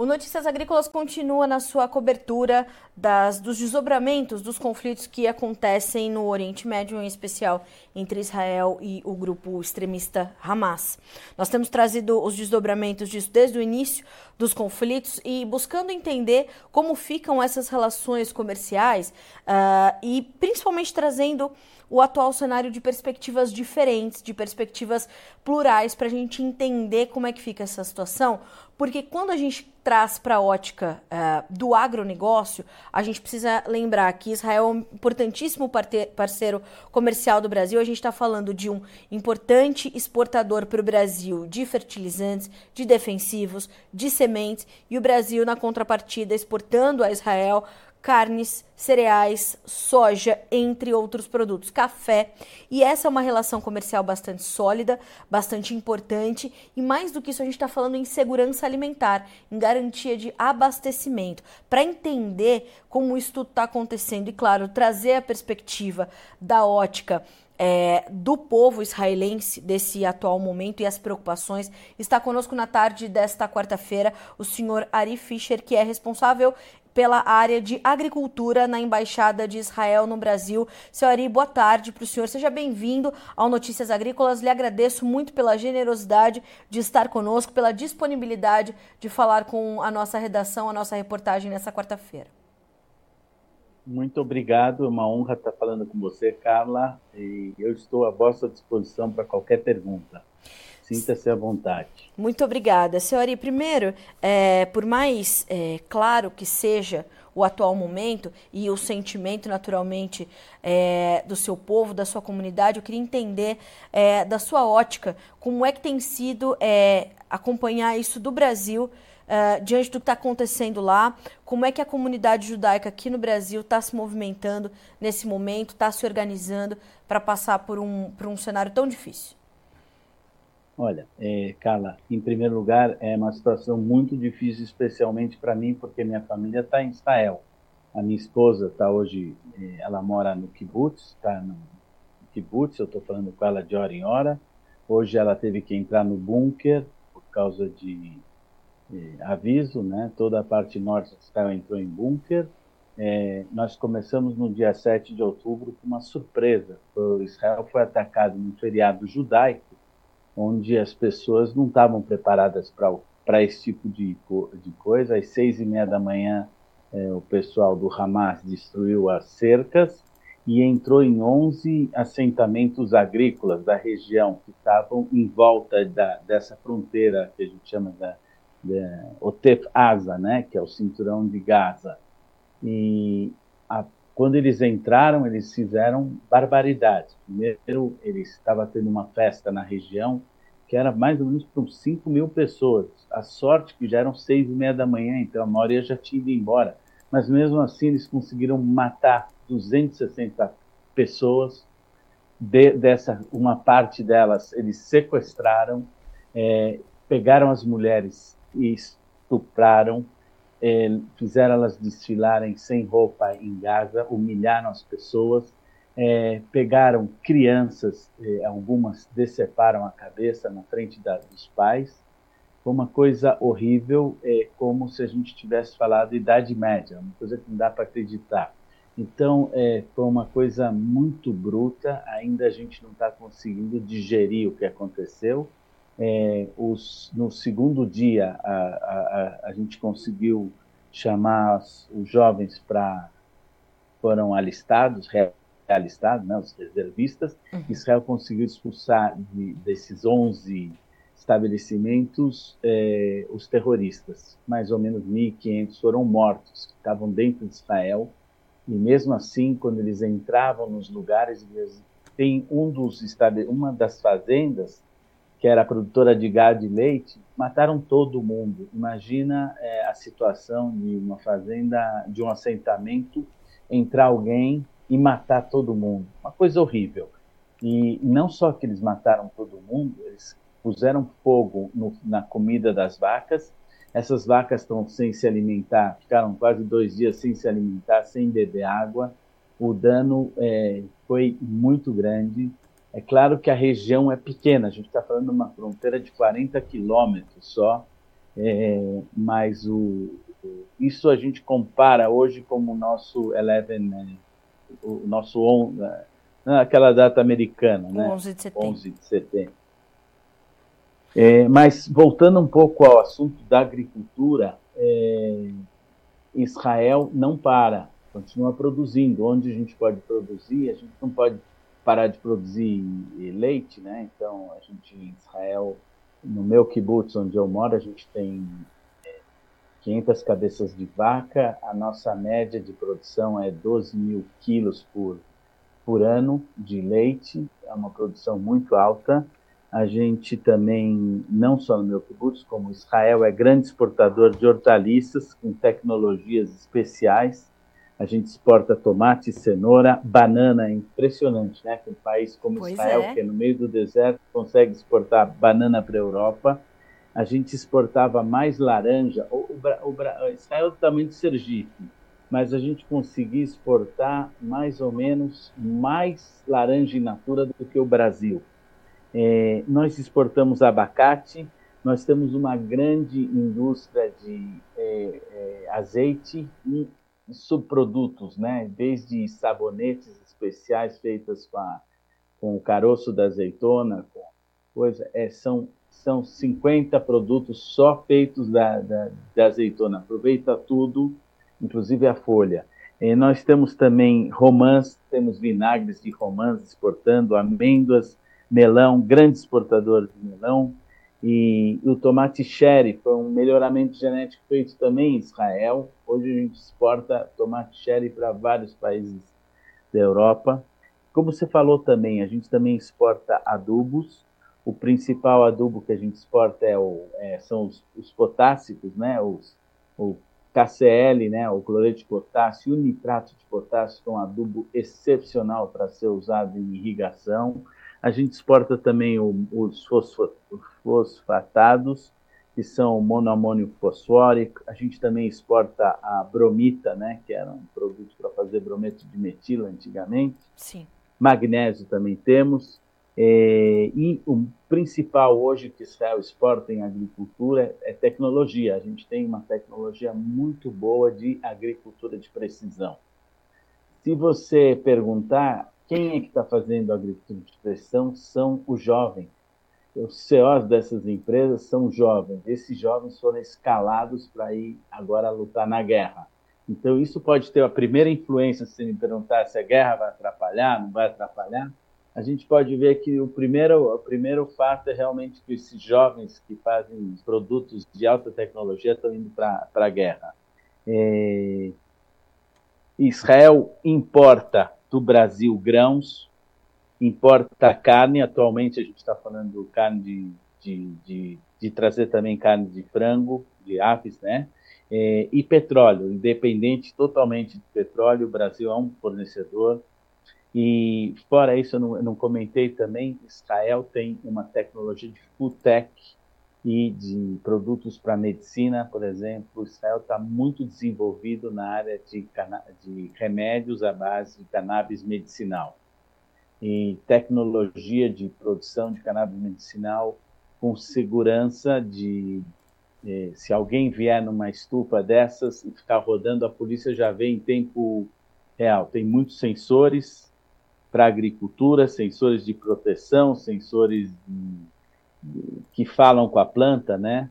O Notícias Agrícolas continua na sua cobertura das, dos desdobramentos dos conflitos que acontecem no Oriente Médio, em especial entre Israel e o grupo extremista Hamas. Nós temos trazido os desdobramentos disso desde o início dos conflitos e buscando entender como ficam essas relações comerciais uh, e principalmente trazendo o atual cenário de perspectivas diferentes, de perspectivas plurais, para a gente entender como é que fica essa situação, porque quando a gente traz para a ótica uh, do agronegócio, a gente precisa lembrar que Israel é um importantíssimo parceiro comercial do Brasil. A gente está falando de um importante exportador para o Brasil de fertilizantes, de defensivos, de sementes, e o Brasil, na contrapartida, exportando a Israel carnes, cereais, soja, entre outros produtos, café. E essa é uma relação comercial bastante sólida, bastante importante. E mais do que isso, a gente está falando em segurança alimentar, em garantia de abastecimento. Para entender como isso está acontecendo e, claro, trazer a perspectiva da ótica é, do povo israelense desse atual momento e as preocupações. Está conosco na tarde desta quarta-feira o senhor Ari Fischer, que é responsável pela área de agricultura na Embaixada de Israel no Brasil. Seu Ari, boa tarde para o senhor. Seja bem-vindo ao Notícias Agrícolas. Lhe agradeço muito pela generosidade de estar conosco, pela disponibilidade de falar com a nossa redação, a nossa reportagem nessa quarta-feira. Muito obrigado, é uma honra estar falando com você, Carla, e eu estou à vossa disposição para qualquer pergunta. Sinta-se à vontade. Muito obrigada. Senhora, primeiro, é, por mais é, claro que seja o atual momento e o sentimento, naturalmente, é, do seu povo, da sua comunidade, eu queria entender é, da sua ótica como é que tem sido é, acompanhar isso do Brasil Uh, diante do que está acontecendo lá, como é que a comunidade judaica aqui no Brasil está se movimentando nesse momento, está se organizando para passar por um, por um cenário tão difícil? Olha, é, Carla, em primeiro lugar, é uma situação muito difícil, especialmente para mim, porque minha família está em Israel. A minha esposa está hoje, é, ela mora no kibbutz, está no kibbutz, eu estou falando com ela de hora em hora. Hoje ela teve que entrar no bunker por causa de é, aviso, né? Toda a parte norte de Israel entrou em bunker. É, nós começamos no dia 7 de outubro com uma surpresa. O Israel foi atacado num feriado judaico onde as pessoas não estavam preparadas para esse tipo de, de coisa. Às seis e meia da manhã, é, o pessoal do Hamas destruiu as cercas e entrou em 11 assentamentos agrícolas da região que estavam em volta da, dessa fronteira que a gente chama da, da Otef Asa, né, que é o cinturão de Gaza. E a quando eles entraram, eles fizeram barbaridades. Primeiro, eles estava tendo uma festa na região que era mais ou menos para 5 mil pessoas. A sorte que já eram seis e meia da manhã, então a maioria já tinha ido embora. Mas mesmo assim, eles conseguiram matar 260 pessoas. De, dessa, uma parte delas eles sequestraram, é, pegaram as mulheres e estupraram, é, fizeram elas desfilarem sem roupa em Gaza, humilharam as pessoas, é, pegaram crianças, é, algumas deceparam a cabeça na frente da, dos pais. Foi uma coisa horrível, é como se a gente tivesse falado Idade Média, uma coisa que não dá para acreditar. Então, é, foi uma coisa muito bruta, ainda a gente não está conseguindo digerir o que aconteceu, é, os, no segundo dia, a, a, a, gente conseguiu chamar os, jovens para. foram alistados, realistados, né, os reservistas. Uhum. Israel conseguiu expulsar de, desses 11 estabelecimentos é, os terroristas. Mais ou menos 1.500 foram mortos, que estavam dentro de Israel. E mesmo assim, quando eles entravam nos lugares, tem um dos uma das fazendas que era produtora de gado e leite, mataram todo mundo. Imagina é, a situação de uma fazenda, de um assentamento, entrar alguém e matar todo mundo. Uma coisa horrível. E não só que eles mataram todo mundo, eles puseram fogo no, na comida das vacas. Essas vacas estão sem se alimentar, ficaram quase dois dias sem se alimentar, sem beber água. O dano é, foi muito grande é claro que a região é pequena, a gente está falando de uma fronteira de 40 quilômetros só, É, mas o, isso a gente compara hoje como o nosso 11, né, o nosso on, né, aquela data americana, né? 11 de setembro. 11 de setembro. É, mas voltando um pouco ao assunto da agricultura, é, Israel não para, continua produzindo. Onde a gente pode produzir, a gente não pode parar de produzir leite, né? Então a gente em Israel, no meu kibbutz onde eu moro, a gente tem 500 cabeças de vaca, a nossa média de produção é 12 mil quilos por, por ano de leite, é uma produção muito alta. A gente também, não só no meu kibbutz, como Israel é grande exportador de hortaliças com tecnologias especiais. A gente exporta tomate, cenoura, banana, é impressionante, né? Que um país como pois Israel, é. que é no meio do deserto, consegue exportar banana para a Europa a gente exportava mais laranja. O, o, o, Israel é tamanho de Sergipe, mas a gente conseguia exportar mais ou menos mais laranja in natura do que o Brasil. É, nós exportamos abacate, nós temos uma grande indústria de é, é, azeite e subprodutos, né? desde sabonetes especiais feitos com, a, com o caroço da azeitona, com coisa, é, são são 50 produtos só feitos da, da, da azeitona. Aproveita tudo, inclusive a folha. E nós temos também romãs, temos vinagres de romãs exportando, amêndoas, melão, grande exportador de melão. E o tomate cherry foi um melhoramento genético feito também em Israel. Hoje a gente exporta tomate cherry para vários países da Europa. Como você falou também, a gente também exporta adubos, o principal adubo que a gente exporta é o, é, são os, os, potássicos, né? Os, o KCl, né? o cloreto de potássio e o nitrato de potássio, que é um adubo excepcional para ser usado em irrigação. A gente exporta também o, os fosfatados, que são monoamônio fosfórico. A gente também exporta a bromita, né? que era um produto para fazer brometo de metila antigamente. Sim. Magnésio também temos. É, e o principal hoje que Israel exporta em agricultura é tecnologia. A gente tem uma tecnologia muito boa de agricultura de precisão. Se você perguntar quem é que está fazendo agricultura de precisão, são os jovens. Os CEOs dessas empresas são jovens. Esses jovens foram escalados para ir agora lutar na guerra. Então, isso pode ter a primeira influência, se me perguntar se a guerra vai atrapalhar, não vai atrapalhar a gente pode ver que o primeiro, o primeiro fato é realmente que esses jovens que fazem produtos de alta tecnologia estão indo para a guerra. É, Israel importa do Brasil grãos, importa carne, atualmente a gente está falando carne de, de, de, de, trazer também carne de frango, de aves, né? É, e petróleo, independente totalmente de petróleo, o Brasil é um fornecedor e fora isso, eu não, eu não, comentei também, Israel tem uma tecnologia de food tech e de produtos para medicina, por exemplo. Israel está muito desenvolvido na área de, de remédios à base de cannabis medicinal e tecnologia de produção de cannabis medicinal com segurança de eh, se alguém vier numa estufa dessas e ficar rodando, a polícia já vê em tempo real. Tem muitos sensores para agricultura, sensores de proteção, sensores que falam com a planta, né?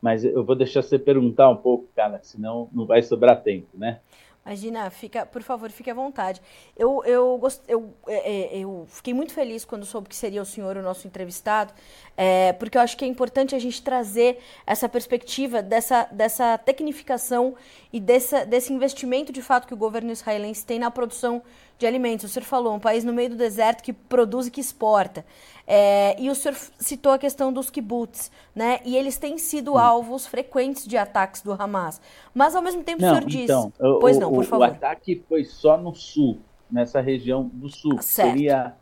Mas eu vou deixar você perguntar um pouco, cara, senão não vai sobrar tempo, né? Imagina, fica, por favor, fique à vontade. Eu, eu, gost, eu, é, é, eu fiquei muito feliz quando soube que seria o senhor o nosso entrevistado, é, porque eu acho que é importante a gente trazer essa perspectiva dessa, dessa tecnificação e dessa, desse investimento de fato que o governo israelense tem na produção de alimentos. O senhor falou, um país no meio do deserto que produz e que exporta. É, e o senhor citou a questão dos kibbutz, né? E eles têm sido alvos frequentes de ataques do Hamas. Mas, ao mesmo tempo, não, o senhor disse... Então, pois o, não, por favor. O ataque foi só no sul, nessa região do sul. Certo. Seria...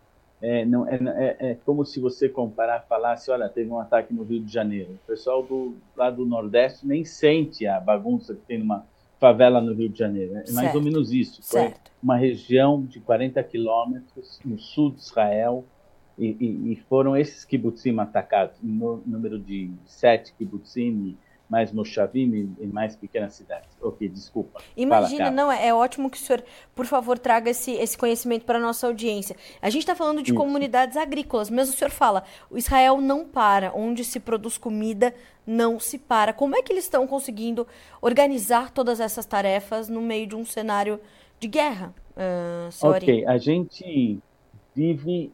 É, não, é, é, é, como se você comparar, falasse, olha, teve um ataque no Rio de Janeiro. O pessoal do, lá do Nordeste nem sente a bagunça que tem numa favela no Rio de Janeiro. É mais ou menos isso. Foi uma região de 40 quilômetros no sul de Israel e, e, e foram esses kibbutzim atacados, no número de sete kibbutzim mais Moshavim e mais pequenas cidades. Ok, desculpa. Imagina, Fala, não, é, é, ótimo que o senhor, por favor, traga esse, esse conhecimento para a nossa audiência. A gente está falando de Isso. comunidades agrícolas, mas o senhor fala, o Israel não para, onde se produz comida não se para. Como é que eles estão conseguindo organizar todas essas tarefas no meio de um cenário de guerra, uh, Ok, a gente vive,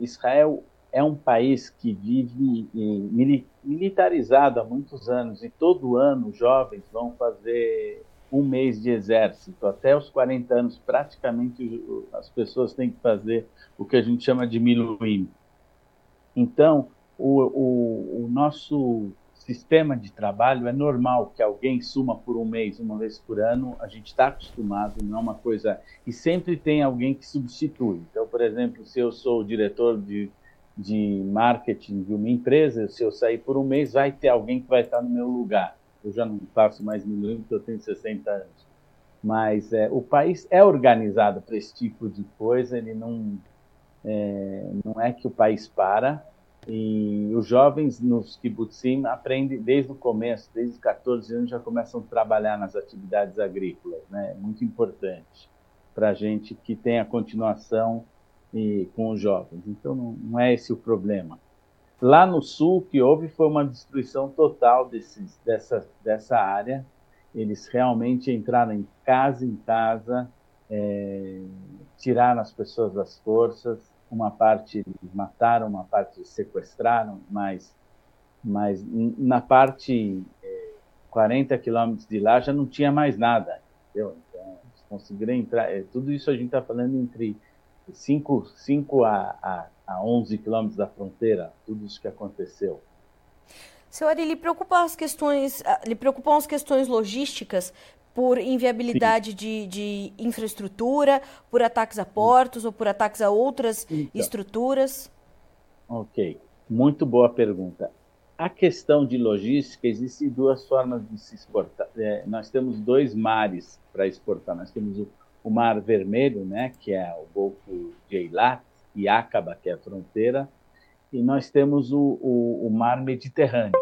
Israel é um país que vive militarizado há muitos anos e todo ano jovens vão fazer um mês de exército. Até os 40 anos, praticamente as pessoas têm que fazer o que a gente chama de miluim. Então, o, o, o nosso sistema de trabalho é normal que alguém suma por um mês, uma vez por ano, a gente está acostumado, não é uma coisa. E sempre tem alguém que substitui. Então, por exemplo, se eu sou o diretor de de marketing de uma empresa, se eu sair por um mês, vai ter alguém que vai estar no meu lugar. Eu já não faço mais milhões porque eu tenho 60 anos. Mas é, o país é organizado para esse tipo de coisa, ele não é, não é que o país para, e os jovens nos kibbutzim aprendem desde o começo, desde os 14 anos já começam a trabalhar nas atividades agrícolas, né? É muito importante para a gente que tem a continuação e, com os jovens. Então, não, não, é esse o problema. Lá no sul, o que houve foi uma destruição total desses, dessa, dessa área. Eles realmente entraram em casa em casa, é, tiraram as pessoas das forças. Uma parte mataram, uma parte sequestraram, mas, mas na parte é, 40 quilômetros de lá já não tinha mais nada. Entendeu? Então, eles conseguiram entrar. É, tudo isso a gente está falando entre 5, 5 a, a, a 11 quilômetros da fronteira, tudo isso que aconteceu. Ari, lhe preocupam as questões, ah, lhe preocupam as questões logísticas por inviabilidade de, de, infraestrutura, por ataques a portos Sim. ou por ataques a outras então, estruturas? Ok, muito boa pergunta. A questão de logística, existem duas formas de se exportar. É, nós temos dois mares para exportar. Nós temos o o Mar Vermelho, né, que é o Golfo de Eilat, e Acaba, que é a fronteira, e nós temos o, o, o, Mar Mediterrâneo.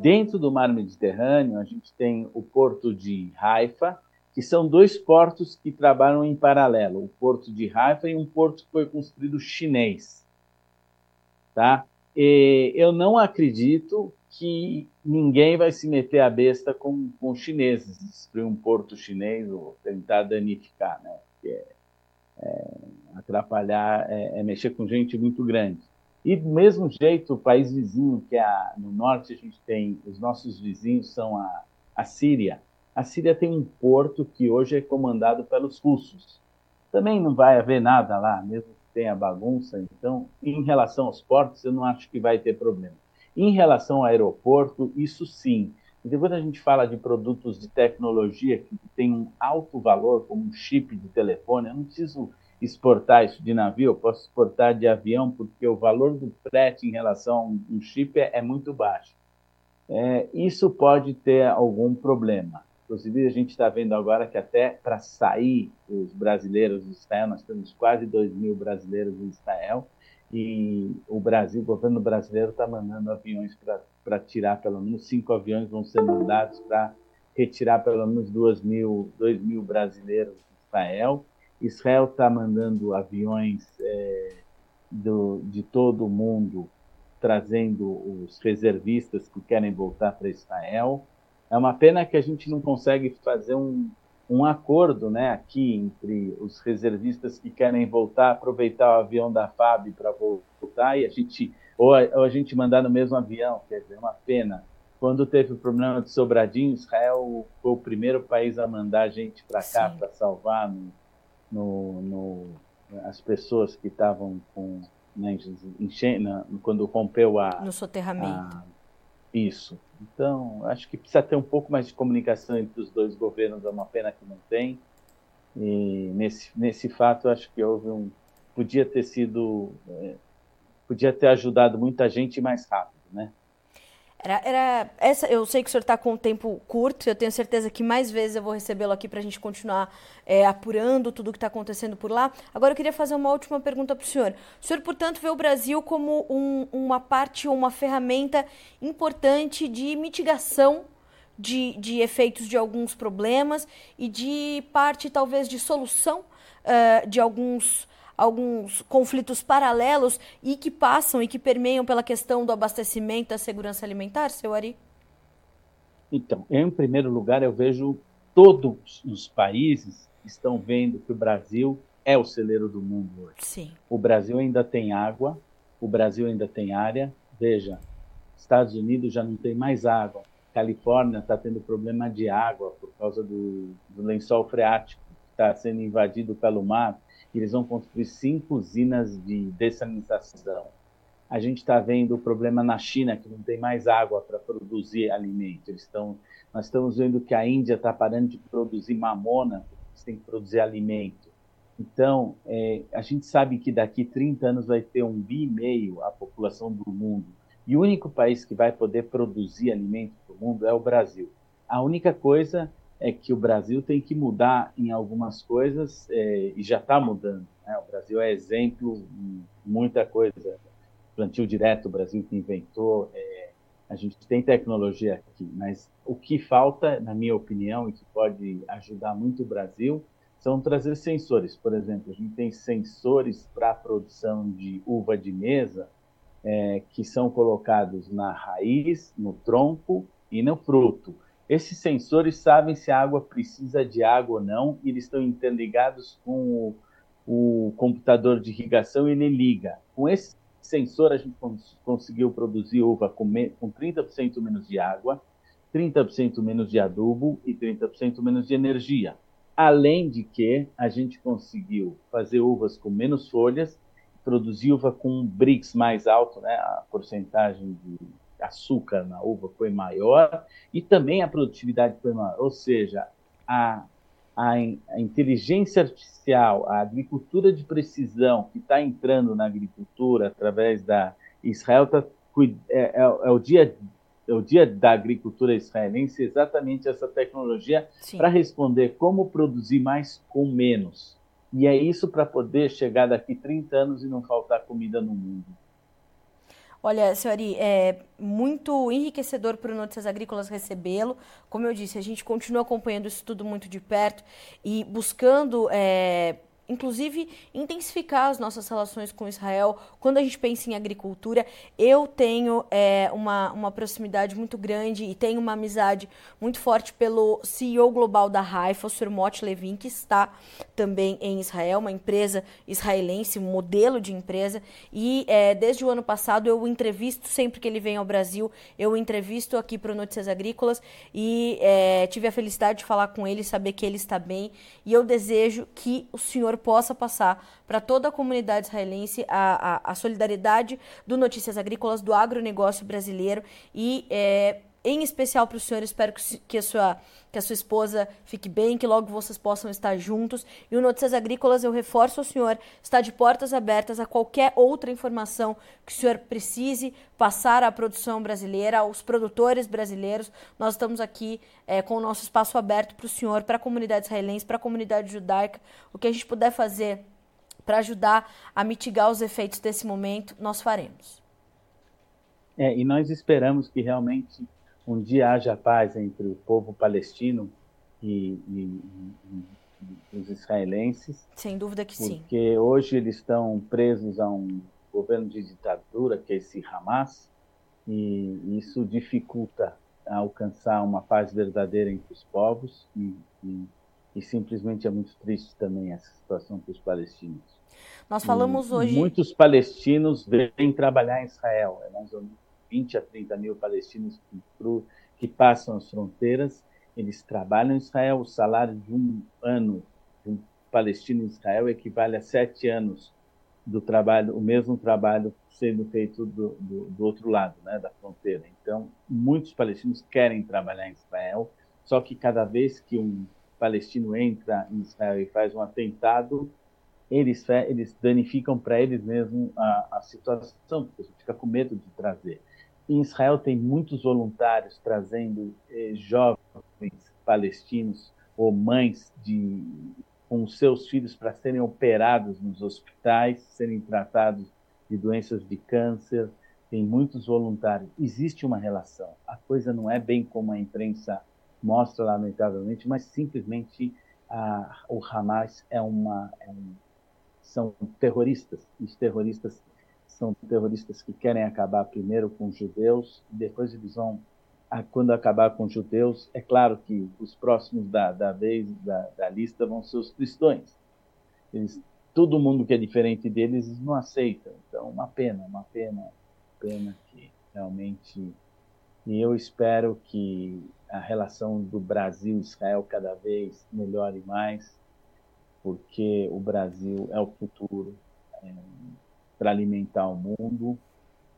Dentro do Mar Mediterrâneo, a gente tem o porto de Haifa, que são dois portos que trabalham em paralelo, o porto de Haifa e um porto que foi construído chinês. Tá? Eu não acredito que ninguém vai se meter a besta com, com chineses, destruir um porto chinês ou tentar danificar, né? É, é, atrapalhar é, é, mexer com gente muito grande. E do mesmo jeito, o país vizinho, que é a, no norte a gente tem, os nossos vizinhos são a, a Síria. A Síria tem um porto que hoje é comandado pelos russos. Também não vai haver nada lá, mesmo que tenha bagunça. Então, em relação aos portos, eu não acho que vai ter problema. Em relação ao aeroporto, isso sim. E depois a gente fala de produtos de tecnologia que tem um alto valor, como um chip de telefone, eu não preciso exportar isso de navio, eu posso exportar de avião, porque o valor do frete em relação a um chip é, é muito baixo. É, isso pode ter algum problema. Inclusive, a gente está vendo agora que até para sair os brasileiros de Israel, nós temos quase 2 mil brasileiros em Israel, e o Brasil, o governo brasileiro está mandando aviões para tirar, pelo menos cinco aviões vão ser mandados para retirar pelo menos duas mil, dois mil brasileiros de Israel. Israel está mandando aviões é, do, de todo o mundo trazendo os reservistas que querem voltar para Israel. É uma pena que a gente não consegue fazer um, um acordo né, aqui entre os reservistas que querem voltar, aproveitar o avião da FAB para voltar e a gente ou a, ou a, gente mandar no mesmo avião, quer dizer, é uma pena. Quando teve o problema de Sobradinho, Israel foi o primeiro país a mandar gente para cá para salvar no, no, no, as pessoas que estavam com né, enchendo, quando rompeu a no soterramento. A, isso. Então, acho que precisa ter um pouco mais de comunicação entre os dois governos, é uma pena que não tem. E nesse, nesse fato, acho que houve um. Podia ter sido. É, podia ter ajudado muita gente mais rápido, né? Era, era essa, eu sei que o senhor está com um tempo curto, eu tenho certeza que mais vezes eu vou recebê-lo aqui para a gente continuar é, apurando tudo o que está acontecendo por lá. Agora eu queria fazer uma última pergunta para o senhor. O senhor, portanto, vê o Brasil como um, uma parte ou uma ferramenta importante de mitigação de, de efeitos de alguns problemas e de parte, talvez, de solução uh, de alguns alguns conflitos paralelos e que passam e que permeiam pela questão do abastecimento da segurança alimentar, seu Ari? Então, em primeiro lugar, eu vejo todos os países estão vendo que o Brasil é o celeiro do mundo hoje. Sim. O Brasil ainda tem água, o Brasil ainda tem área. Veja, Estados Unidos já não tem mais água. Califórnia está tendo problema de água por causa do, do lençol freático que está sendo invadido pelo mar. E eles vão construir cinco usinas de dessalinização. A gente está vendo o problema na China, que não tem mais água para produzir alimento. Eles estão, nós estamos vendo que a Índia está parando de produzir mamona, eles têm que produzir alimento. Então, é, a gente sabe que daqui 30 anos vai ter um bi e meio a população do mundo. E o único país que vai poder produzir alimento para o mundo é o Brasil. A única coisa é que o Brasil tem que mudar em algumas coisas é, e já está mudando. Né? O Brasil é exemplo em muita coisa. Plantio direto, o Brasil que inventou. É, a gente tem tecnologia aqui, mas o que falta, na minha opinião, e que pode ajudar muito o Brasil, são trazer sensores. Por exemplo, a gente tem sensores para a produção de uva de mesa é, que são colocados na raiz, no tronco e no fruto. Esses sensores sabem se a água precisa de água ou não, e eles estão interligados com o, o computador de irrigação e ele liga. Com esse sensor, a gente cons conseguiu produzir uva com, com 30% menos de água, 30% menos de adubo e 30% menos de energia. Além de que a gente conseguiu fazer uvas com menos folhas, produzir uva com um Brix mais alto, né? a porcentagem de açúcar na uva foi maior e também a produtividade foi maior. Ou seja, a, a, a inteligência artificial, a agricultura de precisão que está entrando na agricultura através da Israel tá, é, é, é o dia é o dia da agricultura israelense exatamente essa tecnologia para responder como produzir mais com menos. E é isso para poder chegar daqui 30 anos e não faltar comida no mundo. Olha, senhori, é muito enriquecedor para o Notícias Agrícolas recebê-lo. Como eu disse, a gente continua acompanhando isso tudo muito de perto e buscando é, inclusive intensificar as nossas relações com Israel. Quando a gente pensa em agricultura, eu tenho é, uma, uma proximidade muito grande e tenho uma amizade muito forte pelo CEO global da Haifa, o Sr. Mot Levin, que está também em Israel, uma empresa israelense, um modelo de empresa. E é, desde o ano passado eu o entrevisto sempre que ele vem ao Brasil, eu o entrevisto aqui para Notícias Agrícolas e é, tive a felicidade de falar com ele, saber que ele está bem. E eu desejo que o senhor possa passar para toda a comunidade israelense a, a, a, solidariedade do Notícias Agrícolas, do agronegócio brasileiro e, é, em especial para o senhor, espero que, a sua, que a sua esposa fique bem, que logo vocês possam estar juntos. E o Notícias Agrícolas, eu reforço ao senhor, está de portas abertas a qualquer outra informação que o senhor precise passar à produção brasileira, aos produtores brasileiros. Nós estamos aqui é, com o nosso espaço aberto para o senhor, para a comunidade israelense, para a comunidade judaica. O que a gente puder fazer para ajudar a mitigar os efeitos desse momento, nós faremos. É, e nós esperamos que realmente um dia haja paz entre o povo palestino e, e, e, e os israelenses. Sem dúvida que porque sim. Porque hoje eles estão presos a um governo de ditadura, que é esse Hamas, e isso dificulta alcançar uma paz verdadeira entre os povos e, e, e simplesmente é muito triste também essa situação para os palestinos. Nós falamos e hoje. Muitos palestinos vêm trabalhar em Israel, é mais ou menos 20 a 30 mil palestinos que, passam as fronteiras, eles trabalham em Israel. O salário de um ano de um palestino em Israel equivale a sete anos do trabalho, o mesmo trabalho sendo feito do, do, do, outro lado, né, da fronteira. Então, muitos palestinos querem trabalhar em Israel, só que cada vez que um palestino entra em Israel e faz um atentado, eles, eles danificam para eles mesmos a, a situação, porque você fica com medo de trazer. Em Israel tem muitos voluntários trazendo eh, jovens palestinos ou mães de, com seus filhos para serem operados nos hospitais, serem tratados de doenças de câncer. Tem muitos voluntários. Existe uma relação. A coisa não é bem como a imprensa mostra, lamentavelmente, mas simplesmente a, o Hamas é uma, é um, são terroristas. Os terroristas são terroristas que querem acabar primeiro com os judeus, depois eles vão, quando acabar com os judeus, é claro que os próximos da, da vez da, da lista vão ser os cristãos. Eles, todo mundo que é diferente deles não aceita. Então, uma pena, uma pena, pena que realmente. E eu espero que a relação do Brasil e Israel cada vez melhore mais, porque o Brasil é o futuro é, para alimentar o mundo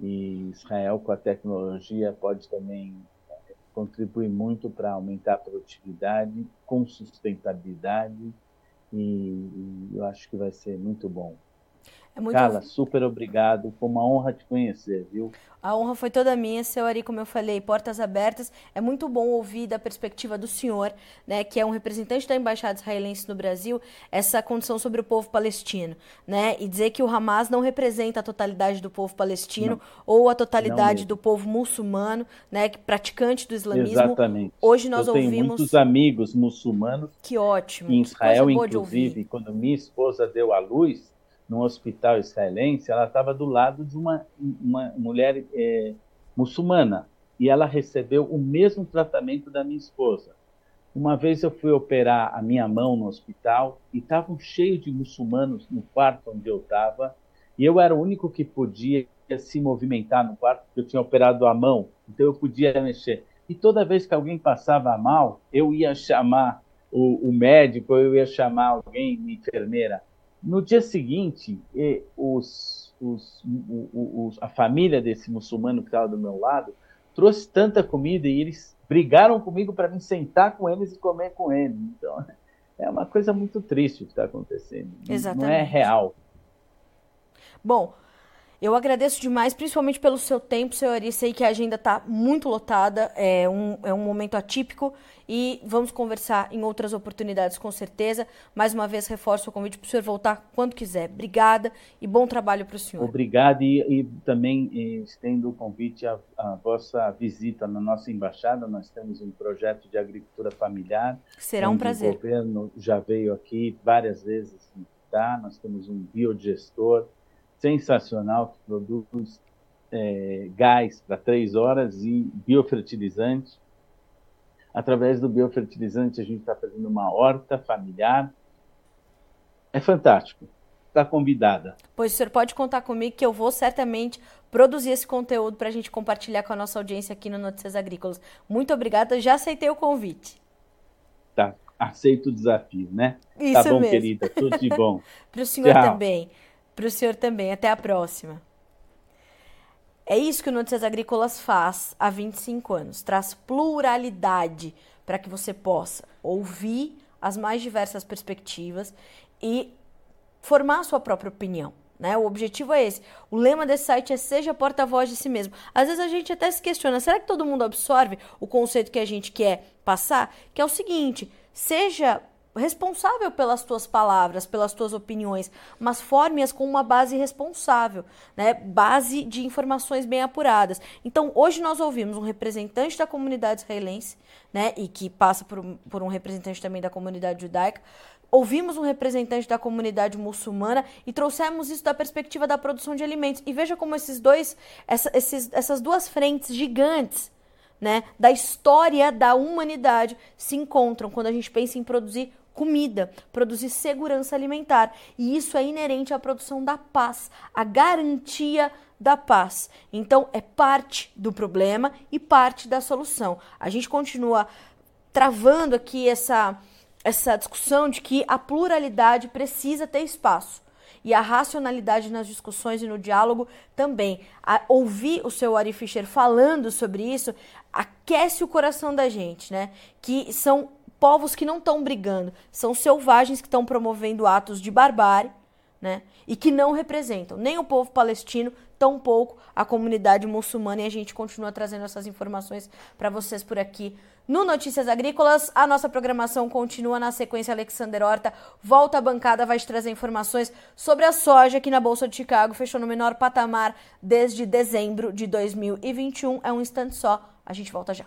e Israel com a tecnologia pode também é, contribuir muito para aumentar a produtividade com sustentabilidade e, e eu acho que vai ser muito bom. É muito... Carla, super obrigado. Foi uma honra te conhecer, viu? A honra foi toda minha, seu Ari, como eu falei, portas abertas. É muito bom ouvir da perspectiva do senhor, né, que é um representante da embaixada israelense no Brasil, essa condição sobre o povo palestino, né, e dizer que o Hamas não representa a totalidade do povo palestino não. ou a totalidade do povo muçulmano, né, praticante do islamismo. Exatamente. Hoje nós eu ouvimos. Tenho muitos amigos muçulmanos. Que ótimo. Em Israel, inclusive, quando minha esposa deu à luz num hospital israelense, ela estava do lado de uma, uma mulher é, muçulmana e ela recebeu o mesmo tratamento da minha esposa. Uma vez eu fui operar a minha mão no hospital e estavam cheios de muçulmanos no quarto onde eu estava e eu era o único que podia se movimentar no quarto porque eu tinha operado a mão, então eu podia mexer. E toda vez que alguém passava mal, eu ia chamar o, o médico, eu ia chamar alguém, enfermeira. No dia seguinte, os, os, os, a família desse muçulmano que estava do meu lado trouxe tanta comida e eles brigaram comigo para me sentar com eles e comer com eles. Então, é uma coisa muito triste o que está acontecendo. Exatamente. Não é real. Bom, eu agradeço demais, principalmente pelo seu tempo, senhor. E sei que a agenda está muito lotada, é um, é um momento atípico e vamos conversar em outras oportunidades, com certeza. Mais uma vez, reforço o convite para o senhor voltar quando quiser. Obrigada e bom trabalho para o senhor. Obrigado e, e também estendo o convite à, à, vossa visita na nossa embaixada. Nós temos um projeto de agricultura familiar. Será um prazer. O governo já veio aqui várias vezes visitar. Nós temos um biodigestor sensacional que produz é, gás para três horas e biofertilizante. Através do biofertilizante, a gente está fazendo uma horta familiar. É fantástico. Está convidada. Pois o senhor pode contar comigo que eu vou certamente produzir esse conteúdo para a gente compartilhar com a nossa audiência aqui no Notícias Agrícolas. Muito obrigada, já aceitei o convite. Tá, aceito o desafio, né? Isso tá bom, mesmo. querida. Tudo de bom. para o senhor Tchau. também. Para o senhor também. Até a próxima. É isso que o Notícias Agrícolas faz há 25 anos. Traz pluralidade para que você possa ouvir as mais diversas perspectivas e formar a sua própria opinião. Né? O objetivo é esse. O lema desse site é seja porta-voz de si mesmo. Às vezes a gente até se questiona, será que todo mundo absorve o conceito que a gente quer passar? Que é o seguinte, seja responsável pelas tuas palavras, pelas tuas opiniões, mas forme-as com uma base responsável, né? Base de informações bem apuradas. Então, hoje nós ouvimos um representante da comunidade israelense, né? E que passa por, por um representante também da comunidade judaica. Ouvimos um representante da comunidade muçulmana e trouxemos isso da perspectiva da produção de alimentos. E veja como esses dois, essa, esses, essas duas frentes gigantes né, da história da humanidade se encontram quando a gente pensa em produzir comida, produzir segurança alimentar. E isso é inerente à produção da paz, à garantia da paz. Então, é parte do problema e parte da solução. A gente continua travando aqui essa, essa discussão de que a pluralidade precisa ter espaço. E a racionalidade nas discussões e no diálogo também. A, ouvir o seu Ari Fischer falando sobre isso aquece o coração da gente, né? Que são povos que não estão brigando, são selvagens que estão promovendo atos de barbárie, né? E que não representam nem o povo palestino, tampouco a comunidade muçulmana. E a gente continua trazendo essas informações para vocês por aqui no Notícias Agrícolas. A nossa programação continua na sequência. Alexander Horta volta à bancada, vai te trazer informações sobre a soja que na Bolsa de Chicago fechou no menor patamar desde dezembro de 2021. É um instante só, a gente volta já.